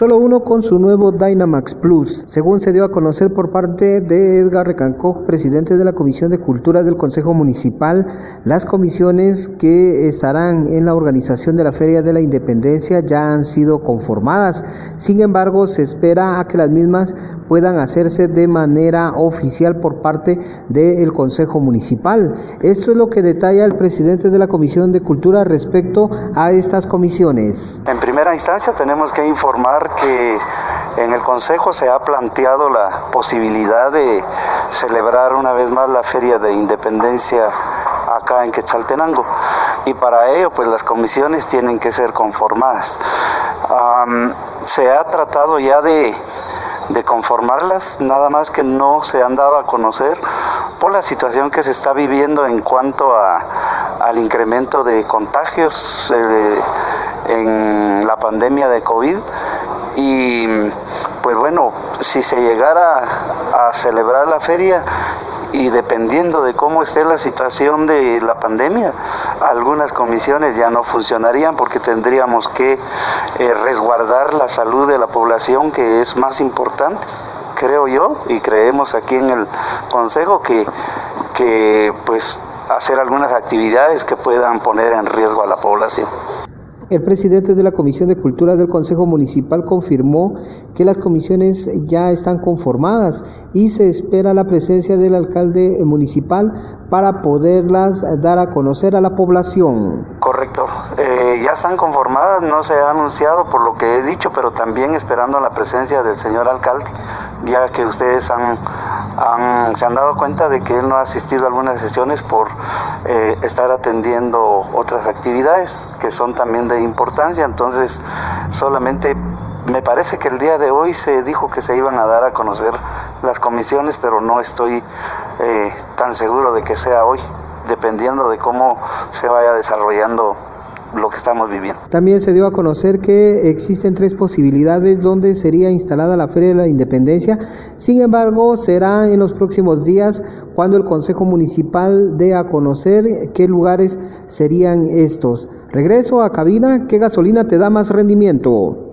Solo uno con su nuevo Dynamax Plus, según se dio a conocer por parte de Edgar Recancoj, presidente de la Comisión de Cultura del Consejo Municipal, las comisiones que estarán en la organización de la Feria de la Independencia ya han sido conformadas. Sin embargo, se espera a que las mismas puedan hacerse de manera oficial por parte del Consejo Municipal. Esto es lo que detalla el presidente de la Comisión de Cultura respecto a estas comisiones. En primera instancia tenemos que informar que en el Consejo se ha planteado la posibilidad de celebrar una vez más la Feria de Independencia acá en Quetzaltenango y para ello pues las comisiones tienen que ser conformadas. se ha tratado ya de, de conformarlas, nada más que no se han dado a conocer por la situación que se está viviendo en cuanto a, al incremento de contagios eh, en la pandemia de COVID. Y pues bueno, si se llegara a celebrar la feria y dependiendo de cómo esté la situación de la pandemia, algunas comisiones ya no funcionarían porque tendríamos que eh, resguardar la salud de la población que es más importante, creo yo, y creemos aquí en el Consejo que, que pues hacer algunas actividades que puedan poner en riesgo a la población. El presidente de la Comisión de Cultura del Consejo Municipal confirmó que las comisiones ya están conformadas y se espera la presencia del alcalde municipal para poderlas dar a conocer a la población. Correcto, eh, ya están conformadas, no se ha anunciado por lo que he dicho, pero también esperando la presencia del señor alcalde, ya que ustedes han se han dado cuenta de que él no ha asistido a algunas sesiones por eh, estar atendiendo otras actividades que son también de importancia. Entonces, solamente me parece que el día de hoy se dijo que se iban a dar a conocer las comisiones, pero no estoy eh, tan seguro de que sea hoy, dependiendo de cómo se vaya desarrollando También se dio a conocer que existen tres posibilidades donde sería instalada la Feria de la Independencia. Sin embargo, será en los próximos días cuando el Consejo Municipal dé a conocer qué lugares serían estos. Regreso a cabina, ¿qué gasolina te da más rendimiento?